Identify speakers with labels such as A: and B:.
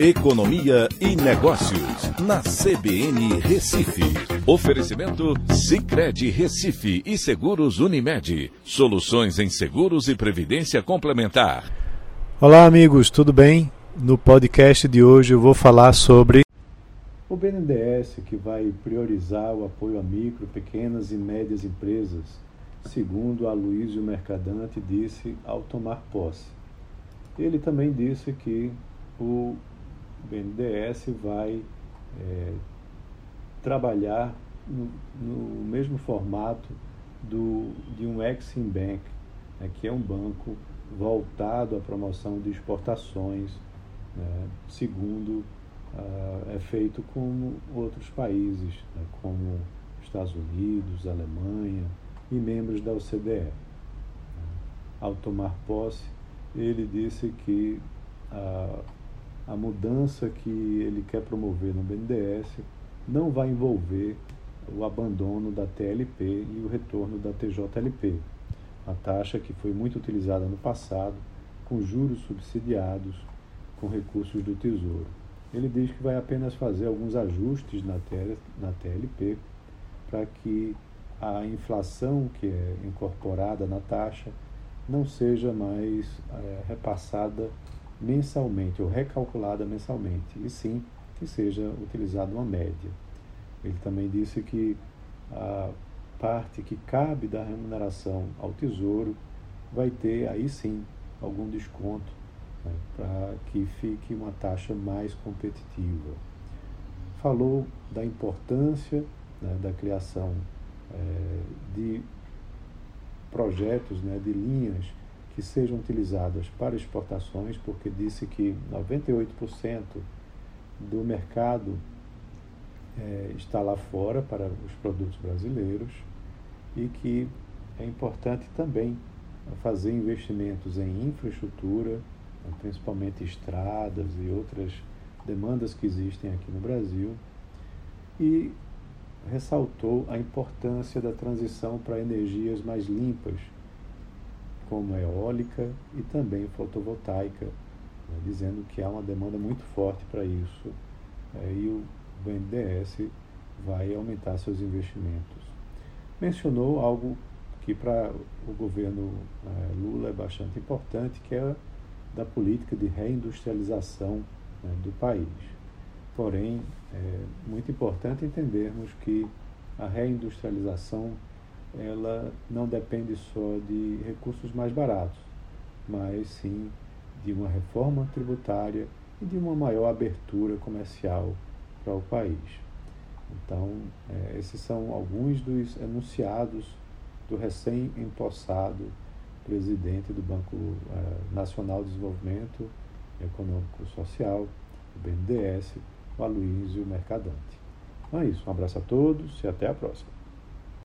A: Economia e Negócios, na CBN Recife. Oferecimento Cicred Recife e Seguros Unimed. Soluções em seguros e previdência complementar.
B: Olá, amigos, tudo bem? No podcast de hoje eu vou falar sobre o BNDES, que vai priorizar o apoio a micro, pequenas e médias empresas, segundo Aloysio Mercadante disse ao tomar posse. Ele também disse que o o BNDES vai é, trabalhar no, no, mesmo formato do, de um Exim Bank, né, que é um banco voltado à promoção de exportações, né, segundo uh, é feito com outros países, né, como Estados Unidos, Alemanha e membros da OCDE. Ao tomar posse, ele disse que uh, a mudança que ele quer promover no BNDES não vai envolver o abandono da TLP e o retorno da TJLP, a taxa que foi muito utilizada no passado, com juros subsidiados com recursos do Tesouro. Ele diz que vai apenas fazer alguns ajustes na, TLP para que a inflação que é incorporada na taxa não seja mais é, repassada mensalmente ou recalculada mensalmente, e sim que seja utilizada uma média. Ele também disse que a parte que cabe da remuneração ao Tesouro vai ter aí sim algum desconto né, para que fique uma taxa mais competitiva. Falou da importância né, da criação é, de projetos, né, de linhas que sejam utilizadas para exportações, porque disse que 98% do mercado é, está lá fora para os produtos brasileiros e que é importante também fazer investimentos em infraestrutura, principalmente estradas e outras demandas que existem aqui no Brasil, e ressaltou a importância da transição para energias mais limpas como eólica e também fotovoltaica, né, dizendo que há uma demanda muito forte para isso é, e o BNDES vai aumentar seus investimentos. Mencionou algo que para o governo é, Lula é bastante importante, que é da política de reindustrialização né, do país. Porém, é muito importante entendermos que a reindustrialização ela não depende só de recursos mais baratos, mas sim de uma reforma tributária e de uma maior abertura comercial para o país. Então, é, esses são alguns dos enunciados do recém-empossado presidente do Banco é, Nacional de Desenvolvimento Econômico Social, o BNDES, o Aloysio Mercadante. Então é isso, um abraço a todos e até a próxima.